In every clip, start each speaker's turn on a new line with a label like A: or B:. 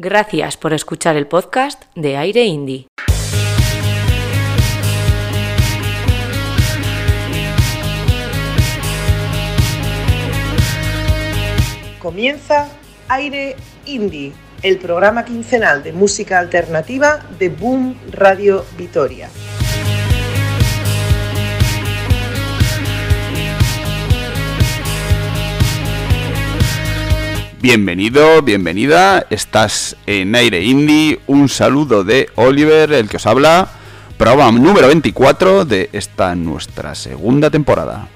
A: Gracias por escuchar el podcast de Aire Indie.
B: Comienza Aire Indie, el programa quincenal de música alternativa de Boom Radio Vitoria.
C: Bienvenido, bienvenida, estás en Aire Indie, un saludo de Oliver, el que os habla, programa número 24 de esta nuestra segunda temporada.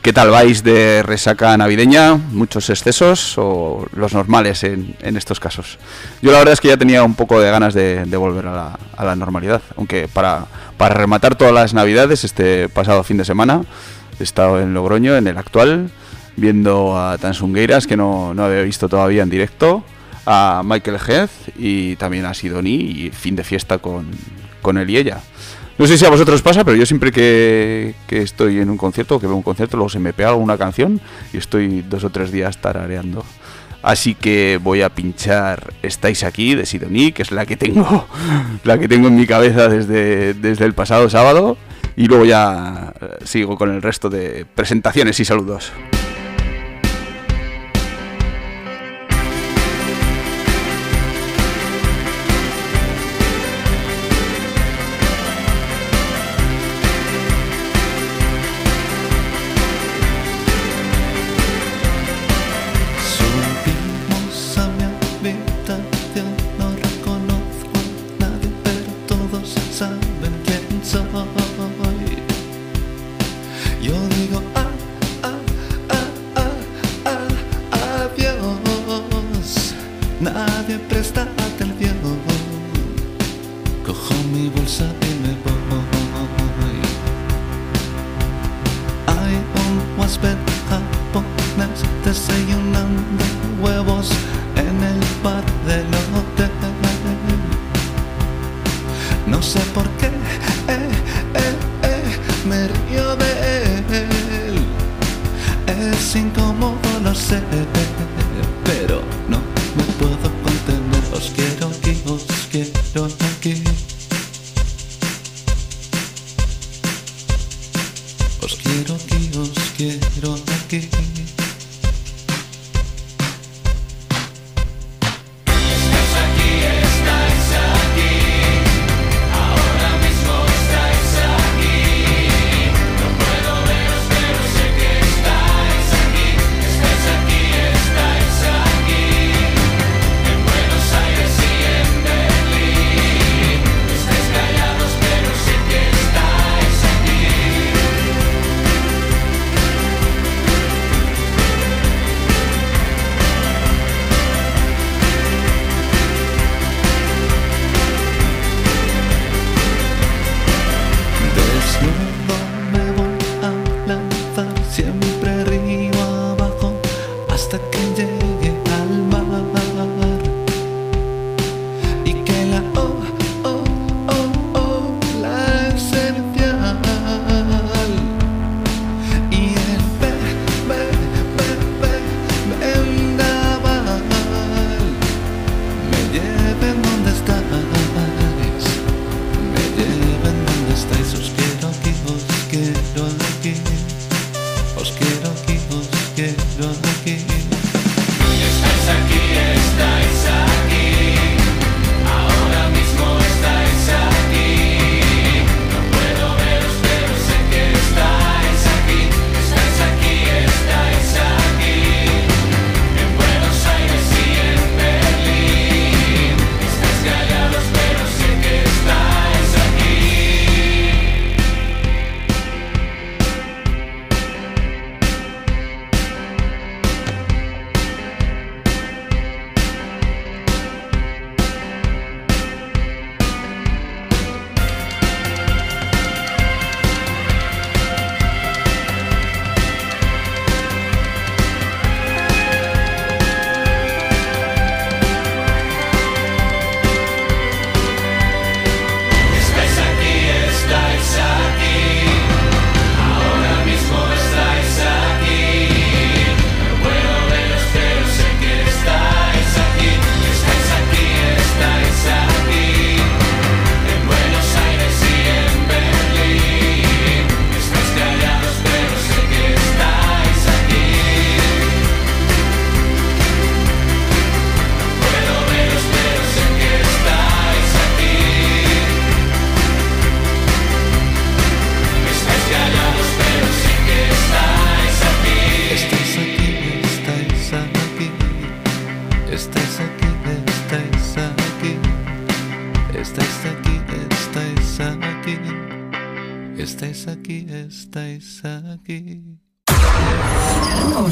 C: ¿Qué tal vais de resaca navideña? ¿Muchos excesos o los normales en, estos casos? Yo la verdad es que ya tenía un poco de ganas de, volver a la, normalidad, aunque para, para rematar todas las navidades este pasado fin de semana he estado en Logroño, en el actual, viendo a Tansungueiras, que no, había visto todavía en directo, a Michael Heath y también a Sidoni y fin de fiesta con, con él y ella. No sé si a vosotros pasa, pero yo siempre que, estoy en un concierto que veo un concierto, luego se me pega alguna canción y estoy dos o tres días tarareando. Así que voy a pinchar Estáis aquí de Sidoni, que es la que tengo, la que tengo en mi cabeza desde, desde el pasado sábado. Y luego ya eh, sigo con el resto de presentaciones y saludos.
D: Yo digo, ah, ah, ah, ah, ah, ah, adiós.
C: Nadie presta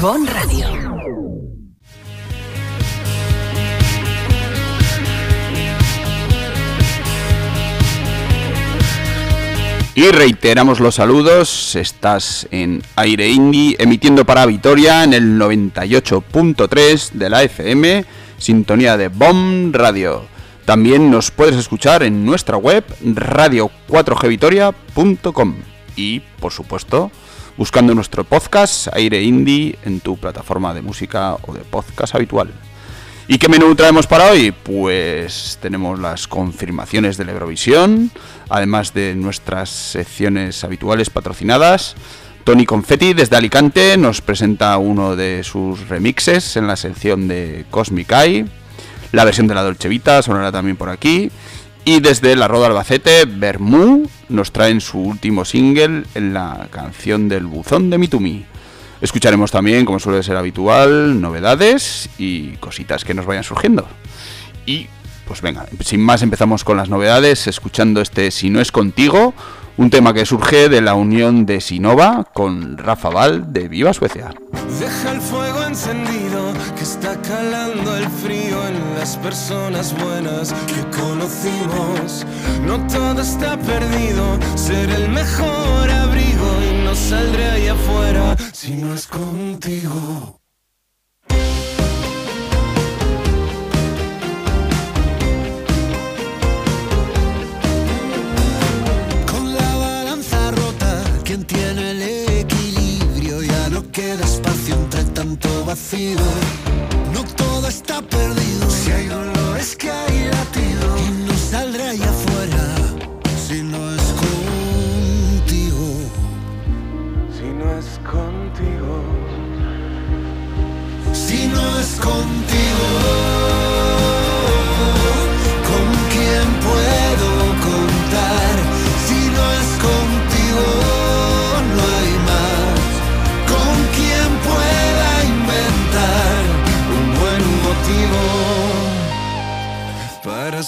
C: Bon Radio.
E: Y reiteramos los saludos, estás en Aire Indie emitiendo para Vitoria en el 98.3 de la FM, sintonía de BOM Radio. También nos puedes escuchar en nuestra web radio4gvitoria.com y, por supuesto, buscando nuestro podcast Aire Indie en tu plataforma de música o de podcast habitual. ¿Y qué menú traemos para hoy? Pues tenemos las confirmaciones de la Eurovisión, además de nuestras secciones habituales patrocinadas. Tony Confetti desde Alicante nos presenta uno de sus remixes en la sección de Cosmic Eye. La versión de la Dolce Vita sonará también por aquí. Y desde la Roda Albacete, Bermú nos traen su último single en la canción del buzón de Mitumi. Escucharemos también, como suele ser habitual, novedades y cositas que nos vayan surgiendo. Y pues venga, sin más empezamos con las novedades, escuchando este Si no es contigo, un tema que surge de la unión de Sinova con Rafa Val de Viva Suecia.
F: Deja el fuego encendido que está calando el frío en las personas buenas que conocimos. No todo está perdido, ser el mejor abrigo y no saldré ahí afuera si no es contigo. Quien tiene el equilibrio ya no queda espacio entre tanto vacío. No todo está perdido. Si hay dolor es que hay latido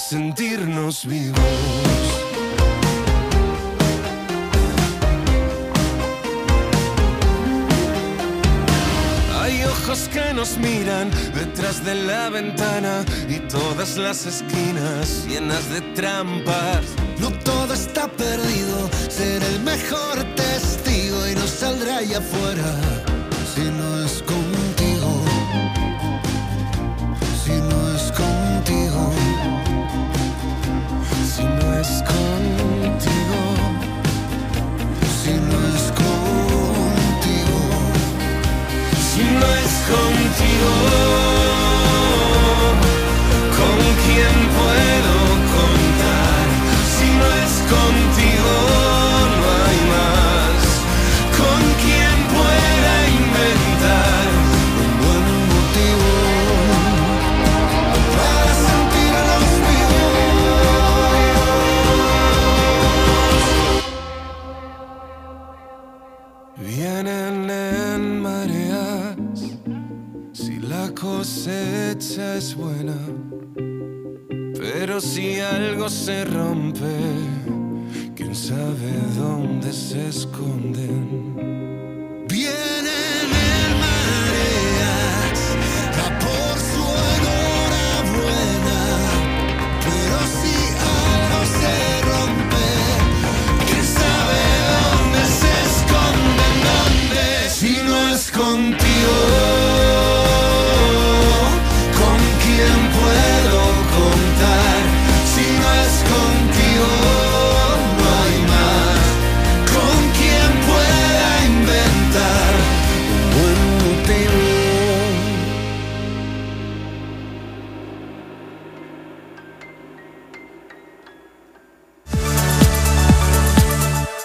F: sentirnos vivos? Hay ojos que nos miran detrás de la ventana y todas las esquinas llenas de trampas. No todo está perdido, ser el mejor testigo y no saldrá allá afuera contigo, se rompe, quién sabe dónde se esconden.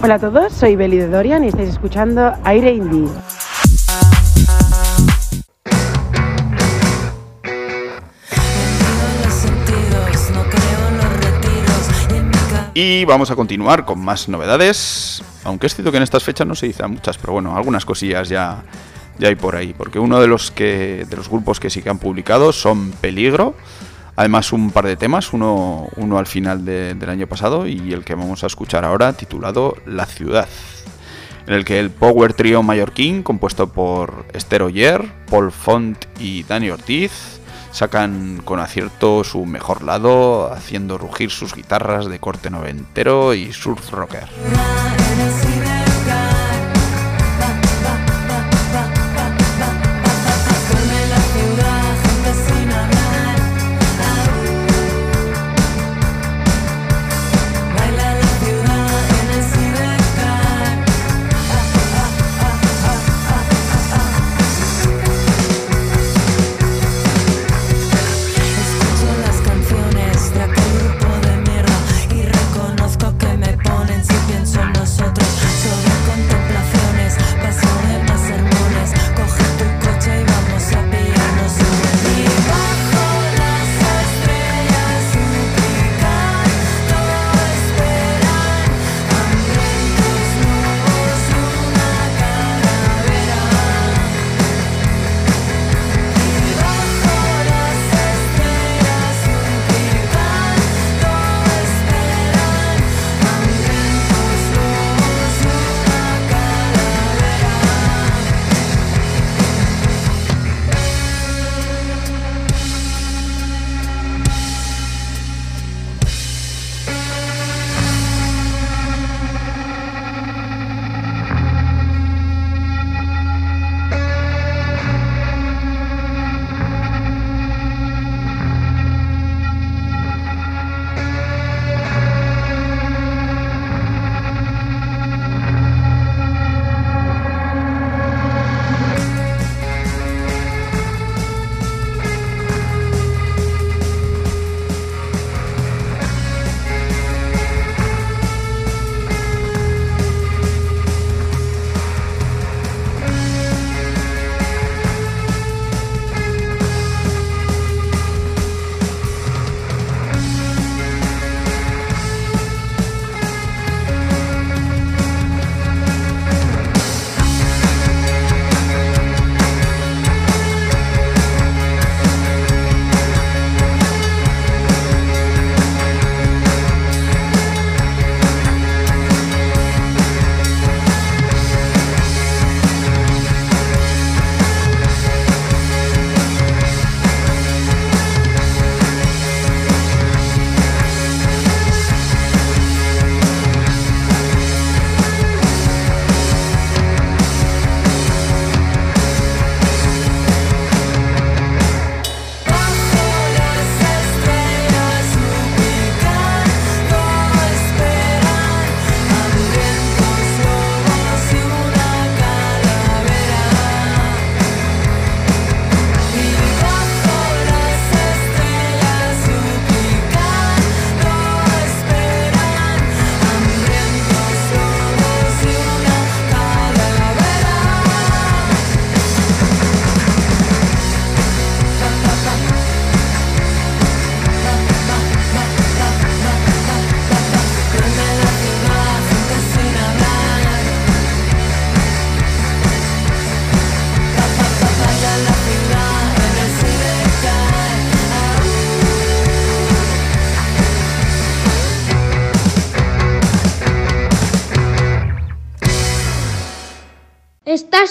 G: Hola a todos, soy Beli de Dorian y estáis escuchando Aire Indie.
E: Y vamos a continuar con más novedades. Aunque es cierto que en estas fechas no se dicen muchas, pero bueno, algunas cosillas ya, ya hay por ahí. Porque uno de los que. de los grupos que sí que han publicado son Peligro.
G: Además un par de temas, uno, uno al final de- del año pasado y el que vamos a escuchar ahora titulado La ciudad, en el que el Power Trio mallorquín, compuesto por Esther Oyer, Paul Font y Dani Ortiz, sacan con acierto su mejor lado, haciendo rugir sus guitarras de corte noventero y surf rocker.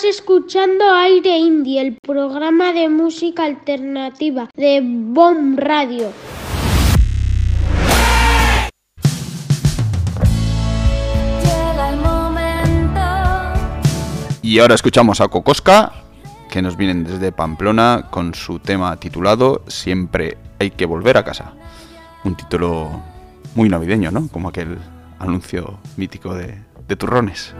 H: Estás escuchando Aire Indie, el programa de música alternativa de Bomb Radio.
G: Y ahora escuchamos a Cocosca, que nos vienen desde Pamplona con su tema titulado Siempre hay que volver a casa. Un título muy navideño, ¿no? Como aquel anuncio mítico de, de turrones.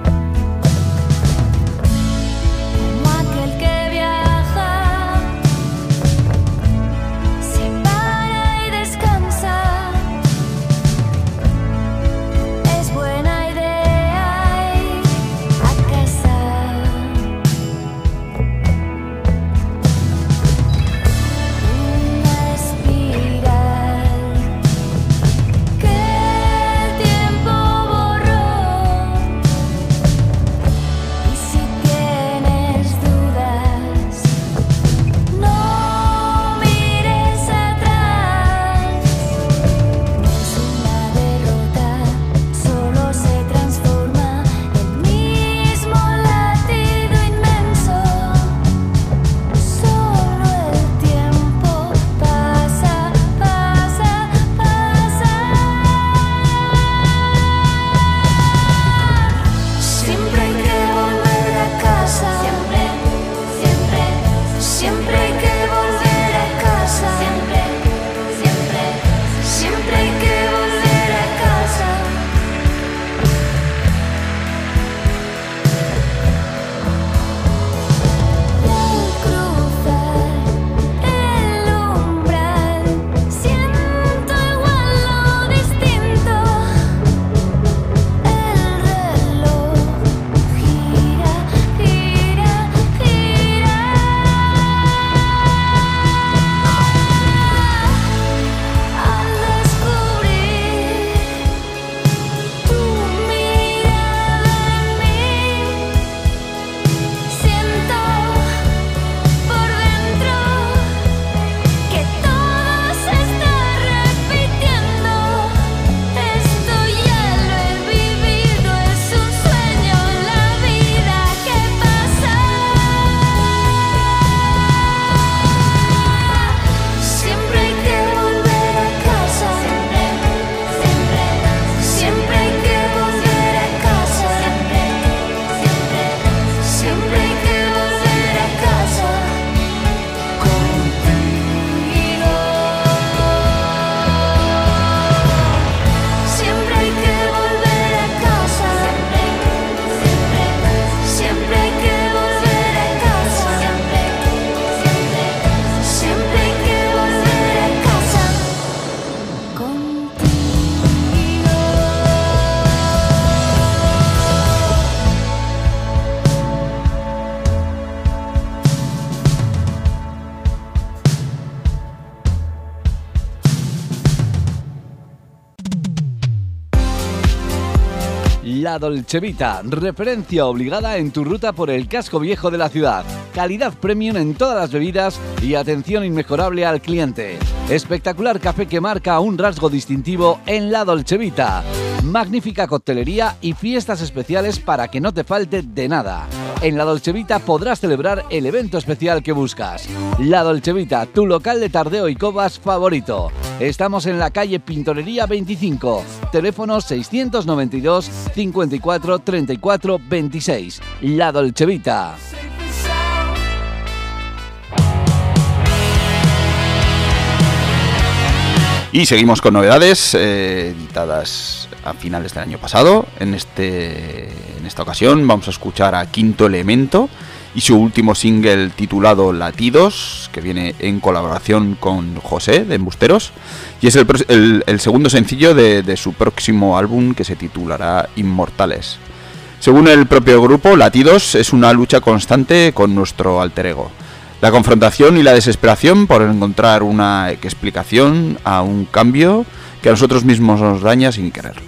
I: Dolcevita, referencia obligada en tu ruta por el casco viejo de la ciudad. Calidad premium en todas las bebidas y atención inmejorable al cliente. Espectacular café que marca un rasgo distintivo en La Dolcevita. Magnífica coctelería y fiestas especiales para que no te falte de nada. En La Dolcevita podrás celebrar el evento especial que buscas. La Dolcevita, tu local de tardeo y cobas favorito. Estamos en la calle Pintorería 25, teléfono 692 54 34 26. La Dolcevita.
E: Y seguimos con novedades eh, editadas a finales del año pasado. En, este, esta ocasión vamos a escuchar a Quinto Elemento y su último single titulado Latidos, que viene en colaboración con José de Embusteros. Y es el, el- el segundo sencillo de, de su próximo álbum que se titulará Inmortales. Según el propio grupo, Latidos es una lucha constante con nuestro alter ego. La confrontación y la desesperación por encontrar una explicación a un cambio que a nosotros mismos nos daña sin quererlo.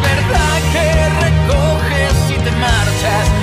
J: Verdad que recoges y te marchas.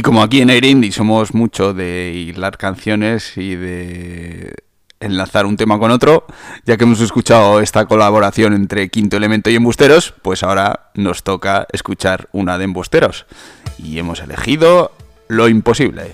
F: Y
E: como aquí en Air Indie somos mucho de hilar canciones y de enlazar un tema con otro, ya que hemos escuchado esta colaboración entre Quinto Elemento y Embusteros, pues ahora nos toca escuchar una de Embusteros. Y hemos elegido Lo Imposible.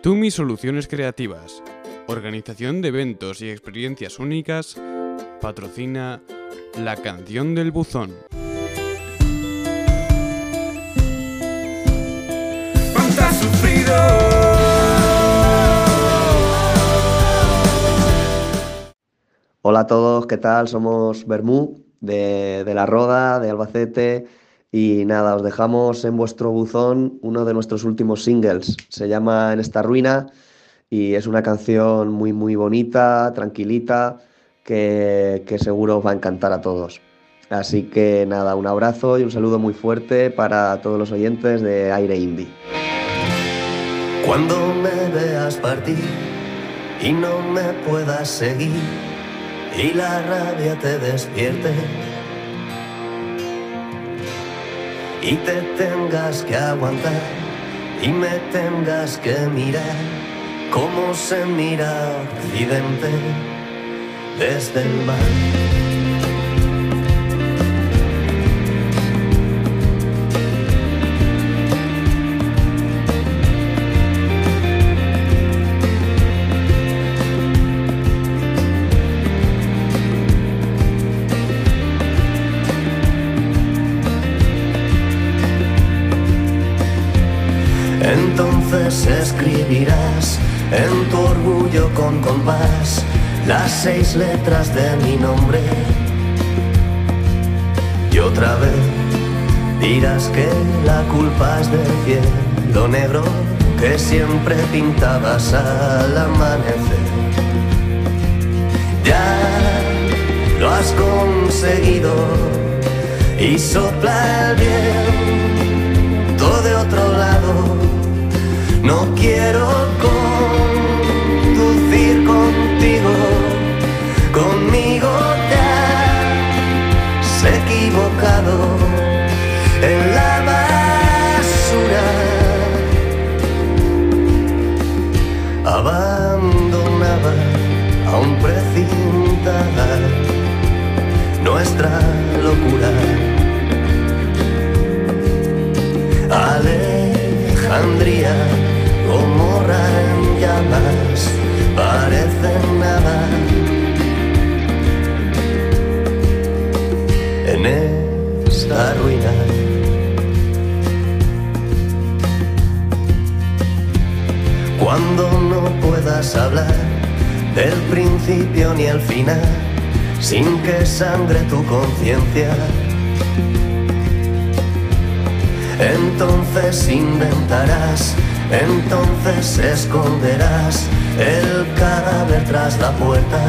K: Mitumi Soluciones Creativas. Organización de eventos y experiencias únicas. Patrocina La Canción del Buzón.
L: Hola a todos, ¿qué tal? Somos Bermú de, de La Roda, de Albacete. Y nada, os dejamos en vuestro buzón uno de nuestros últimos singles. Se llama En esta ruina y es una canción muy, muy bonita, tranquilita, que, que seguro os va a encantar a todos. Así que nada, un abrazo y un saludo muy fuerte para todos los oyentes de Aire Indie.
M: Cuando me veas partir y no me puedas seguir y la rabia te despierte y te tengas que aguantar y me tengas que mirar como se mira Occidente desde el mar. Escribirás en tu orgullo con compás las seis letras de mi nombre. Y otra vez dirás que la culpa es del cielo negro que siempre pintabas al amanecer. Ya lo has conseguido y sopla el viento de otro lado. No quiero conducir contigo, conmigo te has equivocado en la basura. Abandonaba aún precintada nuestra locura. Alejandría, parecen nada. En esta ruina. Cuando no puedas hablar del principio ni el final, sin que sangre tu conciencia. Entonces inventarás, entonces esconderás el cadáver tras la puerta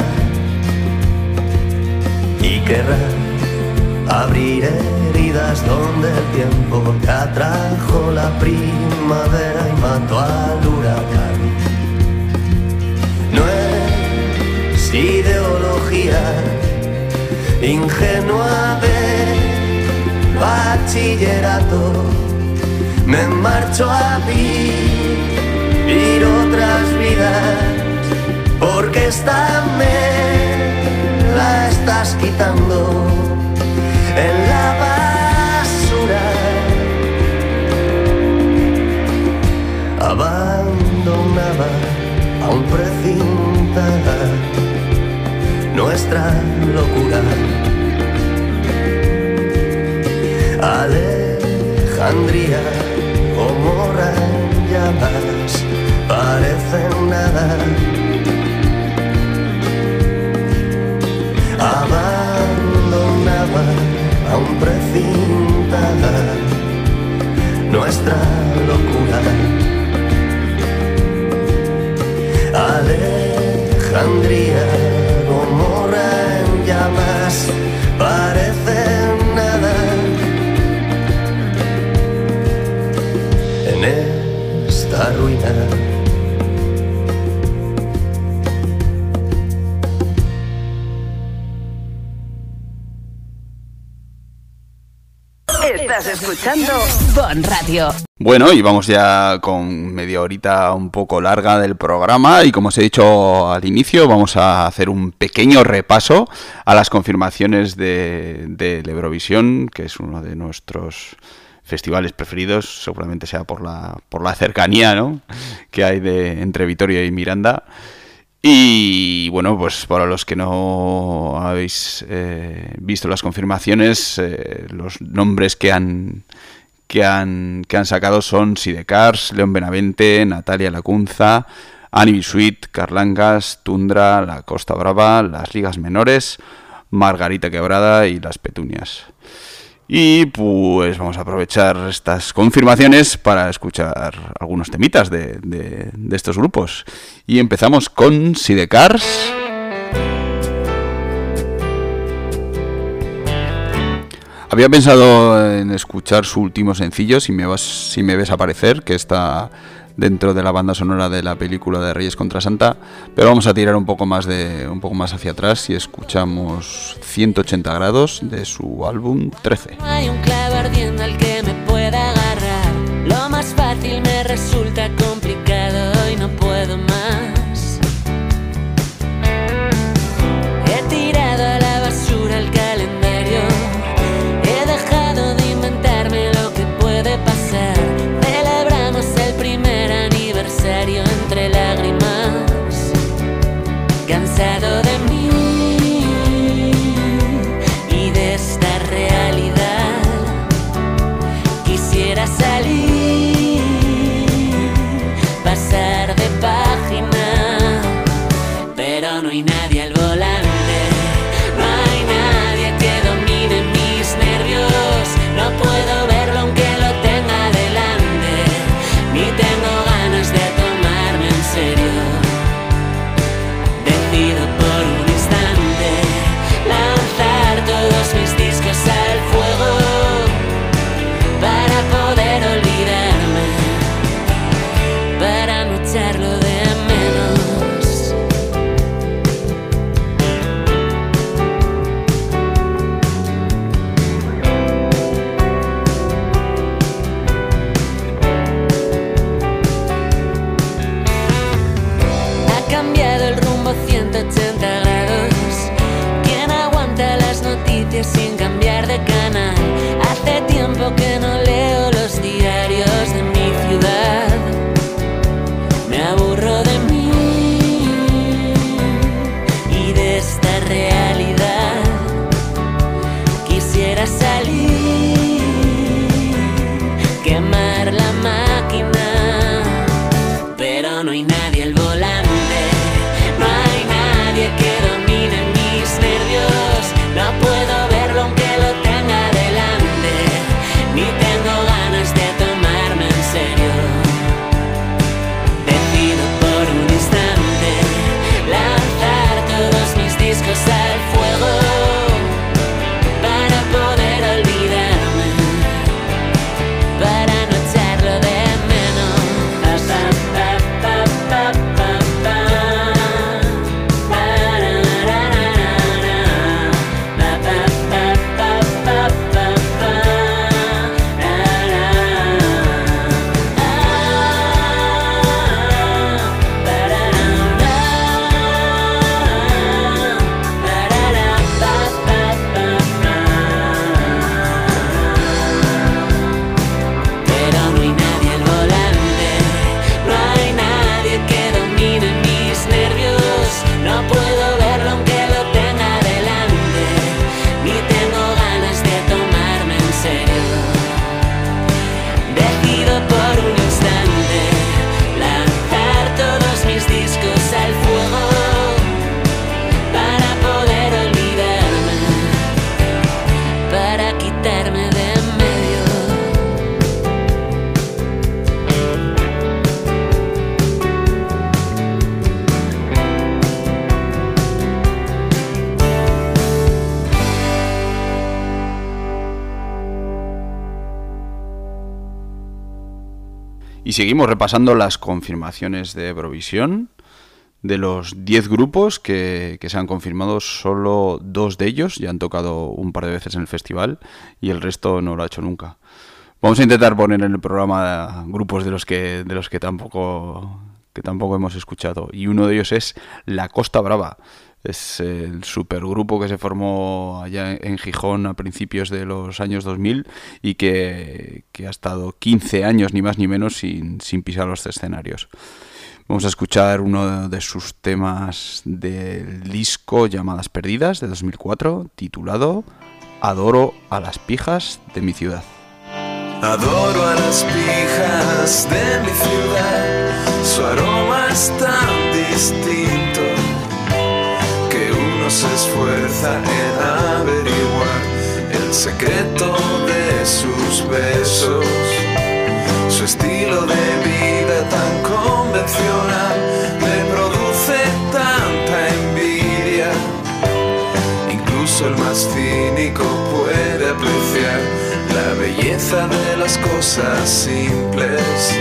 M: y querrás abrir heridas donde el tiempo te atrajo la primavera y mató al huracán. No es ideología ingenua de bachillerato. Me marcho a vivir otras vidas porque esta me la estás quitando en la basura. Abandonaba aún precintada nuestra locura. Alejandría, Gomorra en llamas, parecen nada. Abandonaba aún precintada nuestra locura. Alejandría, Gomorra en llamas, parecen
E: Bueno, y vamos ya con media horita un poco larga del programa y como os he dicho al inicio, vamos a hacer un pequeño repaso a las confirmaciones de, de Eurovisión, que es uno de nuestros festivales preferidos, seguramente sea por la, por la cercanía ¿no? que hay de, entre Vitoria y Miranda. Y bueno, pues para los que no habéis eh, visto las confirmaciones, eh, los nombres que han, que han, que han sacado son Sidecars, León Benavente, Natalia Lacunza, Annie Sweet, Carlangas, Tundra, La Costa Brava, Las Ligas Menores, Margarita Quebrada y Las Petunias. Y pues vamos a aprovechar estas confirmaciones para escuchar algunos temitas de, de, estos grupos. Y empezamos con Sidecars. Había pensado en escuchar su último sencillo, si me, vas, si me ves aparecer, que está dentro de la banda sonora de la película de Reyes contra Santa, pero vamos a tirar un poco más de un poco más hacia atrás y escuchamos 180 grados de su álbum 13.
N: No hay un al que me agarrar. Lo más fácil me resulta Y
E: seguimos repasando las confirmaciones de Eurovisión. De los 10 grupos que, que se han confirmado, solo dos de ellos ya han tocado un par de veces en el festival y el resto no lo ha hecho nunca. Vamos a intentar poner en el programa grupos de los que, de los que tampoco que tampoco hemos escuchado. Y uno de ellos es La Costa Brava. Es el supergrupo que se formó allá en Gijón a principios de los años 2000 y que, que ha estado 15 años, ni más ni menos, sin, sin pisar los escenarios. Vamos a escuchar uno de sus temas del disco Llamadas Perdidas de 2004, titulado Adoro a las pijas de mi ciudad.
O: Adoro a las pijas de mi ciudad, su aroma es tan distinto se esfuerza en averiguar el secreto de sus besos, su estilo de vida tan convencional me produce tanta envidia. Incluso el más cínico puede apreciar la belleza de las cosas simples.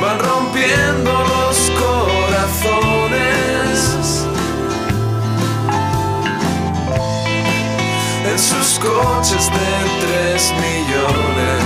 O: Van rompiendo sus coches de tres millones.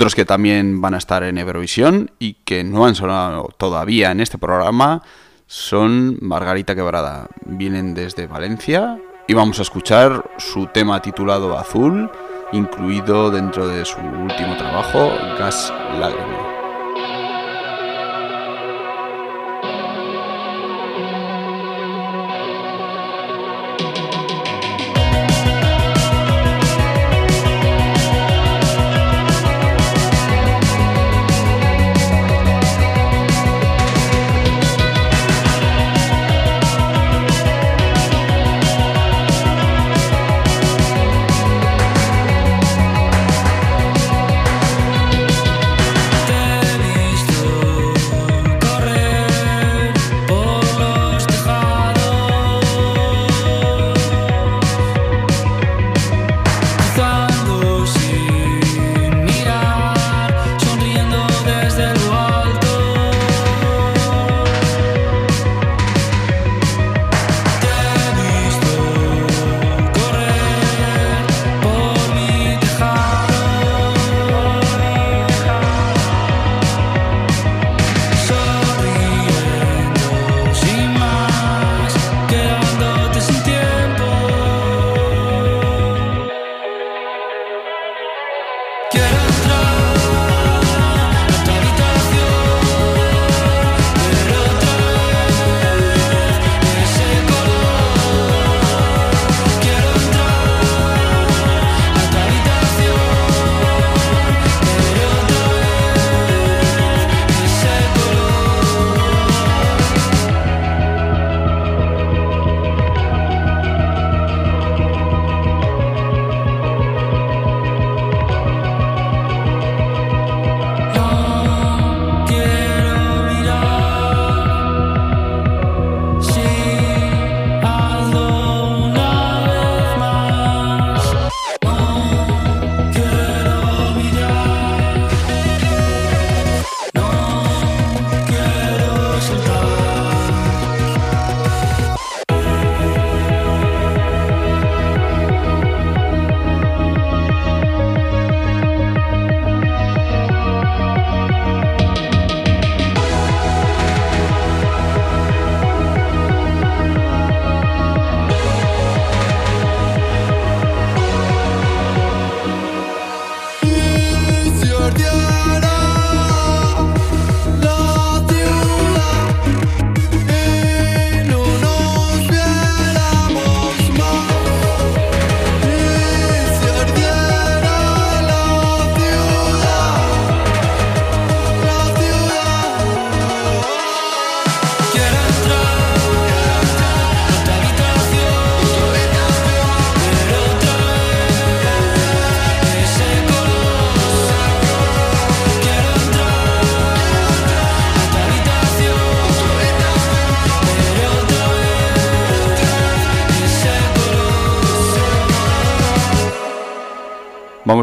E: Otros que también van a estar en Eurovisión y que no han sonado todavía en este programa son Margarita Quebrada. Vienen desde Valencia y vamos a escuchar su tema titulado Azul, incluido dentro de su último trabajo, Gas Lágrima.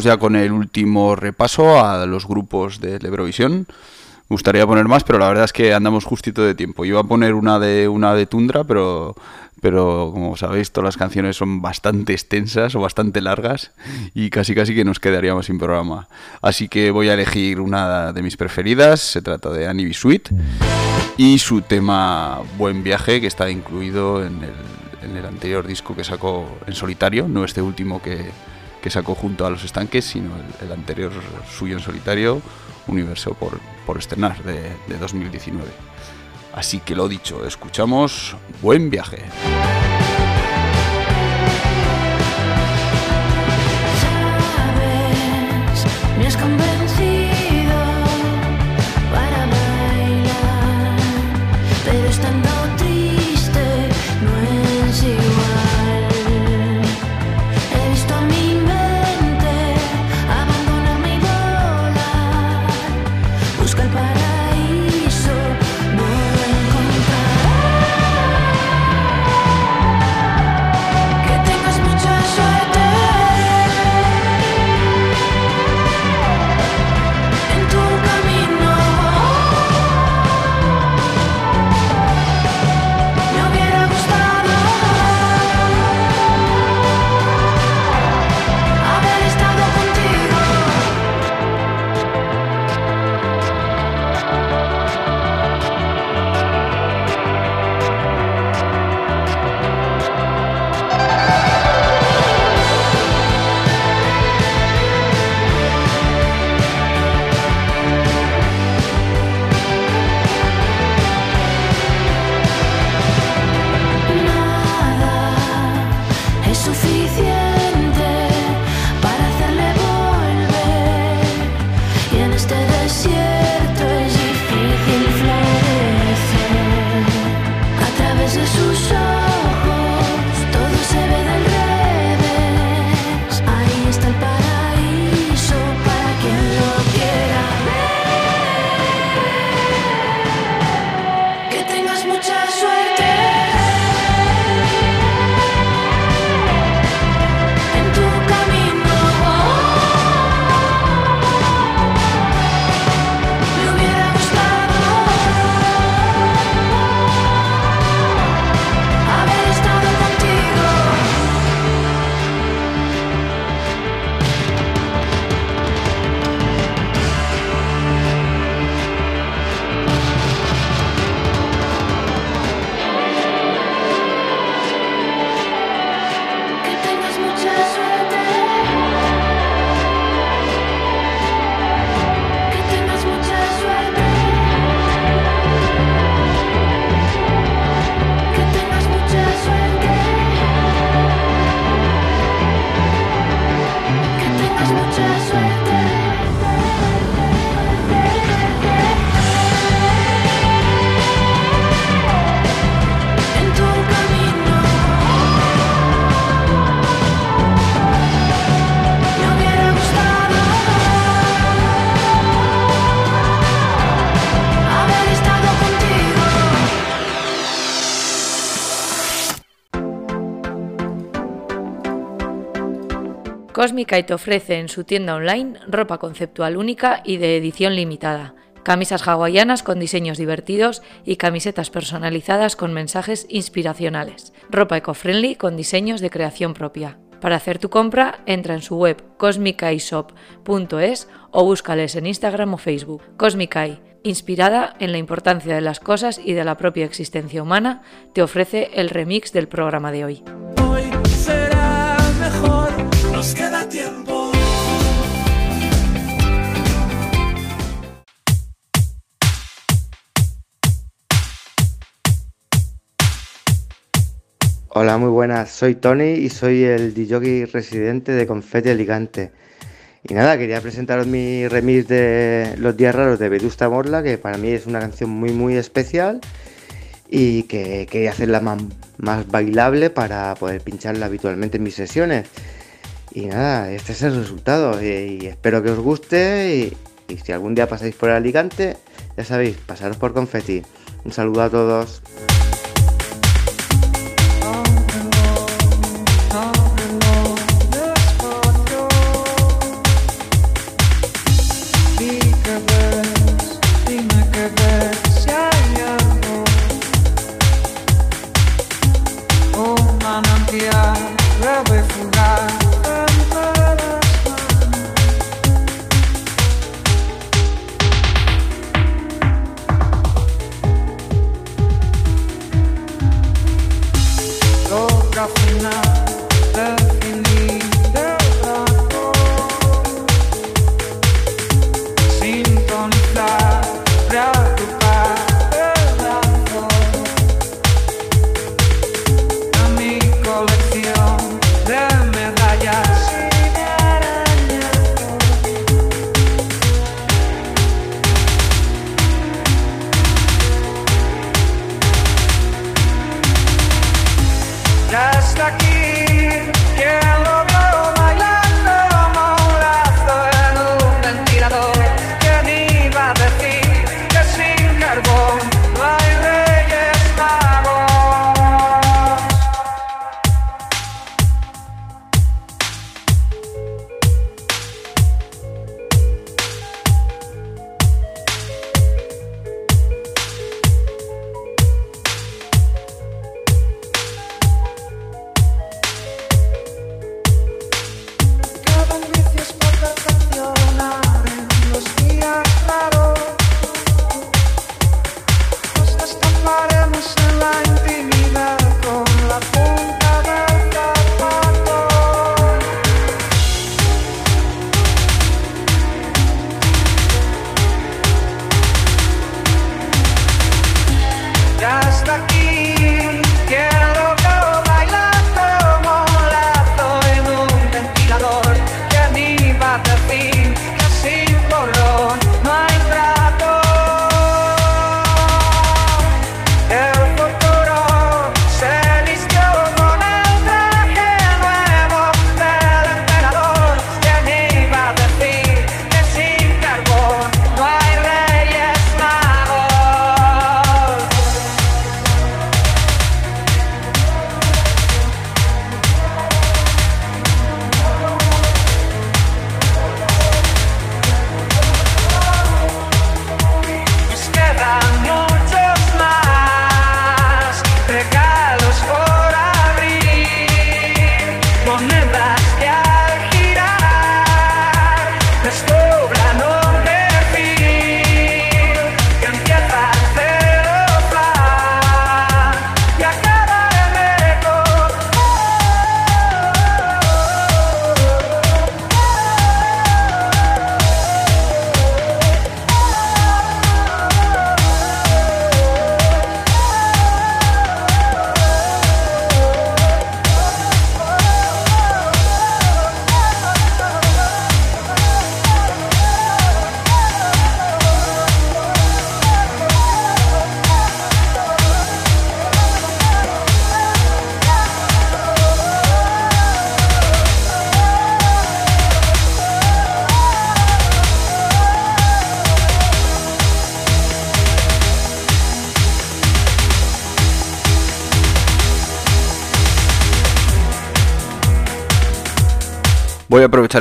E: Ya con el último repaso a los grupos de Eurovisión.
P: Me gustaría poner más, pero la verdad es que andamos justito de tiempo. Iba a poner una de una de Tundra, pero pero como sabéis todas las canciones son bastante extensas o bastante largas y casi casi que nos quedaríamos sin programa. Así que voy a elegir una de mis preferidas, se trata de Annie B. Sweet y su tema Buen Viaje que está incluido en el, en el anterior disco que sacó en solitario, no este último que, que sacó junto a Los Estanques, sino el, anterior suyo en solitario, Universo por, por estrenar de, de 2019. Así que lo dicho, escuchamos Buen Viaje.
A: Cósmica te ofrece en su tienda online ropa conceptual única y de edición limitada, camisas hawaianas con diseños divertidos y camisetas personalizadas con mensajes inspiracionales, ropa eco-friendly con diseños de creación propia. Para hacer tu compra, entra en su web cosmicaishop.es o búscales en Instagram o Facebook. Cosmicai, inspirada en la importancia de las cosas y de la propia existencia humana, te ofrece el remix del programa de hoy.
Q: Hola, muy buenas. Soy Tony y soy el DJ residente de Confetti Alicante. Y nada, quería presentaros mi remix de Los Días Raros de Vetusta Morla, que para mí es una canción muy, muy especial y que quería hacerla más, más bailable para poder pincharla habitualmente en mis sesiones. Y nada, este es el resultado y, espero que os guste y, y si algún día pasáis por Alicante, ya sabéis, pasaros por Confetti. Un saludo a todos.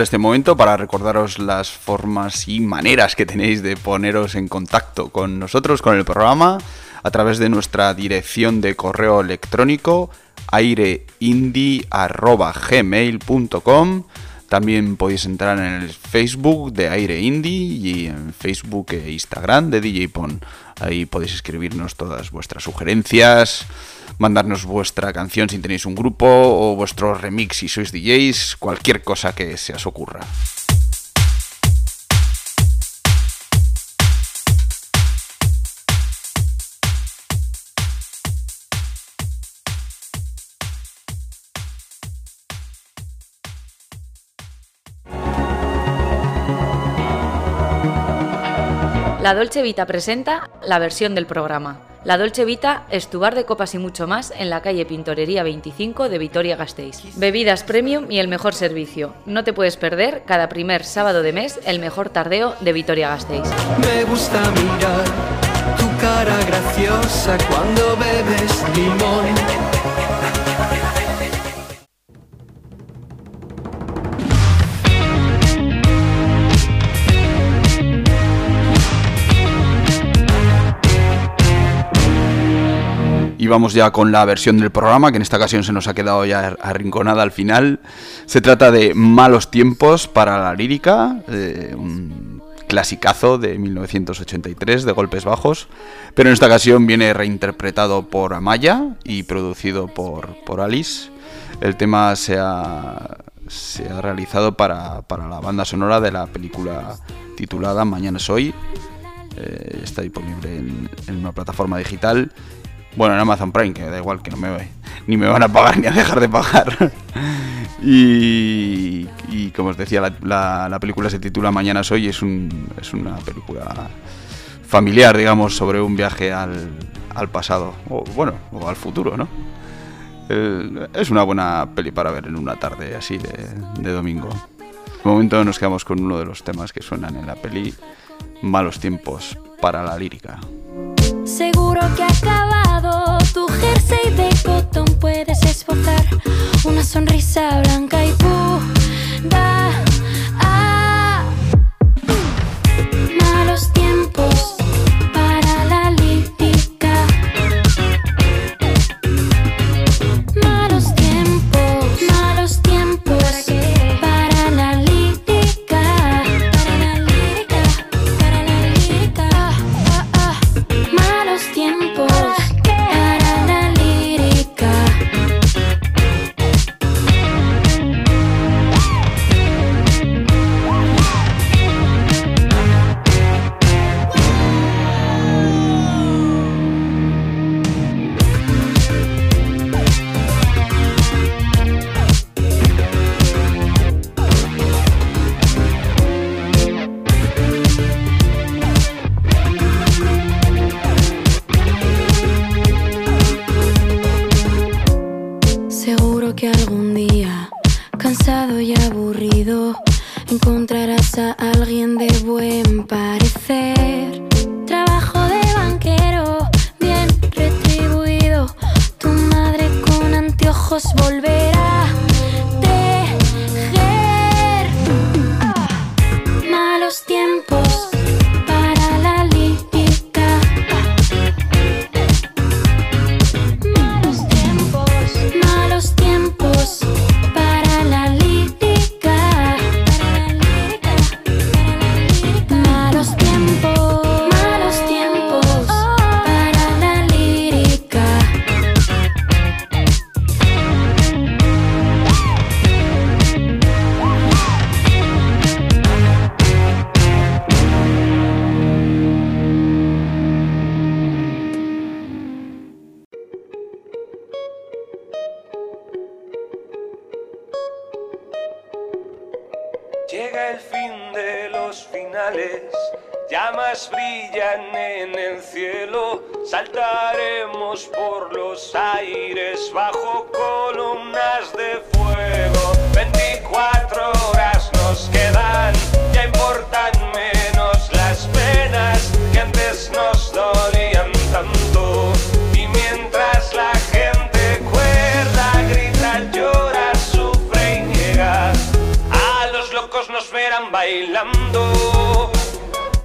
E: Este momento para recordaros las formas y maneras que tenéis de poneros en contacto con nosotros, con el programa, a través de nuestra dirección de correo electrónico aireindie.gmail.com También podéis entrar en el Facebook de Aire Indie y en Facebook e Instagram de DJ Pon. Ahí podéis escribirnos todas vuestras sugerencias, mandarnos vuestra canción si tenéis un grupo o vuestro remix si sois DJs, cualquier cosa que se os ocurra.
A: La Dolce Vita presenta la versión del programa. La Dolce Vita es tu bar de copas y mucho más en la calle Pintorería 25 de Vitoria-Gasteiz. Bebidas premium y el mejor servicio. No te puedes perder cada primer sábado de mes el mejor tardeo de Vitoria-Gasteiz.
O: Me gusta mirar tu cara graciosa cuando bebes limón.
E: Y vamos ya con la versión del programa, que en esta ocasión se nos ha quedado ya arrinconada al final. Se trata de Malos tiempos para la lírica, eh, un clasicazo de 1983 de golpes bajos, pero en esta ocasión viene reinterpretado por Amaya y producido por, por Alice. El tema se ha, se ha realizado para, para la banda sonora de la película titulada Mañana es hoy. Eh, está disponible en una plataforma digital bueno, en Amazon Prime, que da igual que no me ni me van a pagar ni a dejar de pagar. y, y como os decía, la, la- la película se titula Mañana soy, es, un, es una película familiar, digamos, sobre un viaje al, pasado, o bueno, o al futuro, ¿no? El- es una buena peli para ver en una tarde así de, de domingo. De momento nos quedamos con uno de los temas que suenan en la peli, Malos tiempos para la lírica.
N: Seguro que ha tu jersey de cotón. Puedes esbozar una sonrisa blanca y pura. Ah. Malos tiempos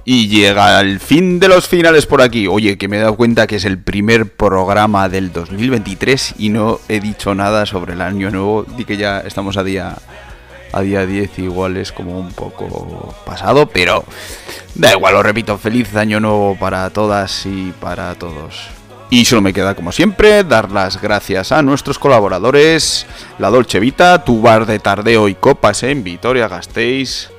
N: Y
O: llega el fin de los finales por
E: aquí. Oye, que me he dado cuenta que es el primer programa del 2023 y no he dicho nada sobre el año nuevo. Di que ya estamos a día a día 10 igual es como un poco pasado, pero da igual, lo repito, feliz año nuevo para todas y para todos. Y solo me queda, como siempre, dar las gracias a nuestros colaboradores, La Dolce Vita, tu bar de tardeo y copas en Vitoria-Gasteiz,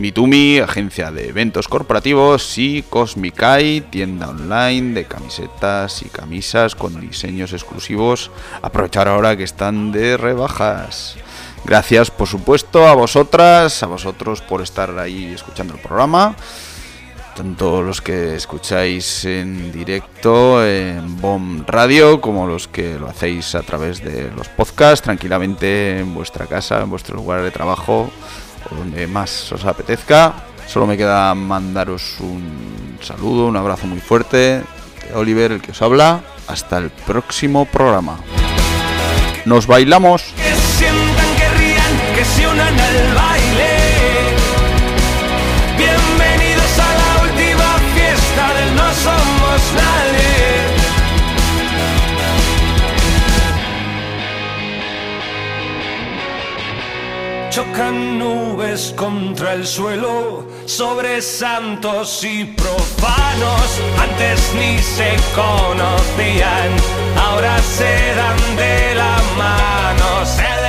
E: Mitumi, agencia de eventos corporativos, y Cosmicai, tienda online de camisetas y camisas con diseños exclusivos. Aprovechar ahora que están de rebajas. Gracias, por supuesto, a vosotras, a vosotros por estar ahí escuchando el programa. Tanto los que escucháis en directo en BOM Radio como los que lo hacéis a través de los podcasts tranquilamente en vuestra casa, en vuestro lugar de trabajo donde más os apetezca. Solo me queda mandaros un saludo, un abrazo muy fuerte Oliver, el que os habla. Hasta el próximo programa. Nos bailamos.
O: Que sientan, que rían, que se unan al baile. chocan nubes contra el suelo sobre santos y profanos. Antes ni se conocían, ahora se dan de la mano.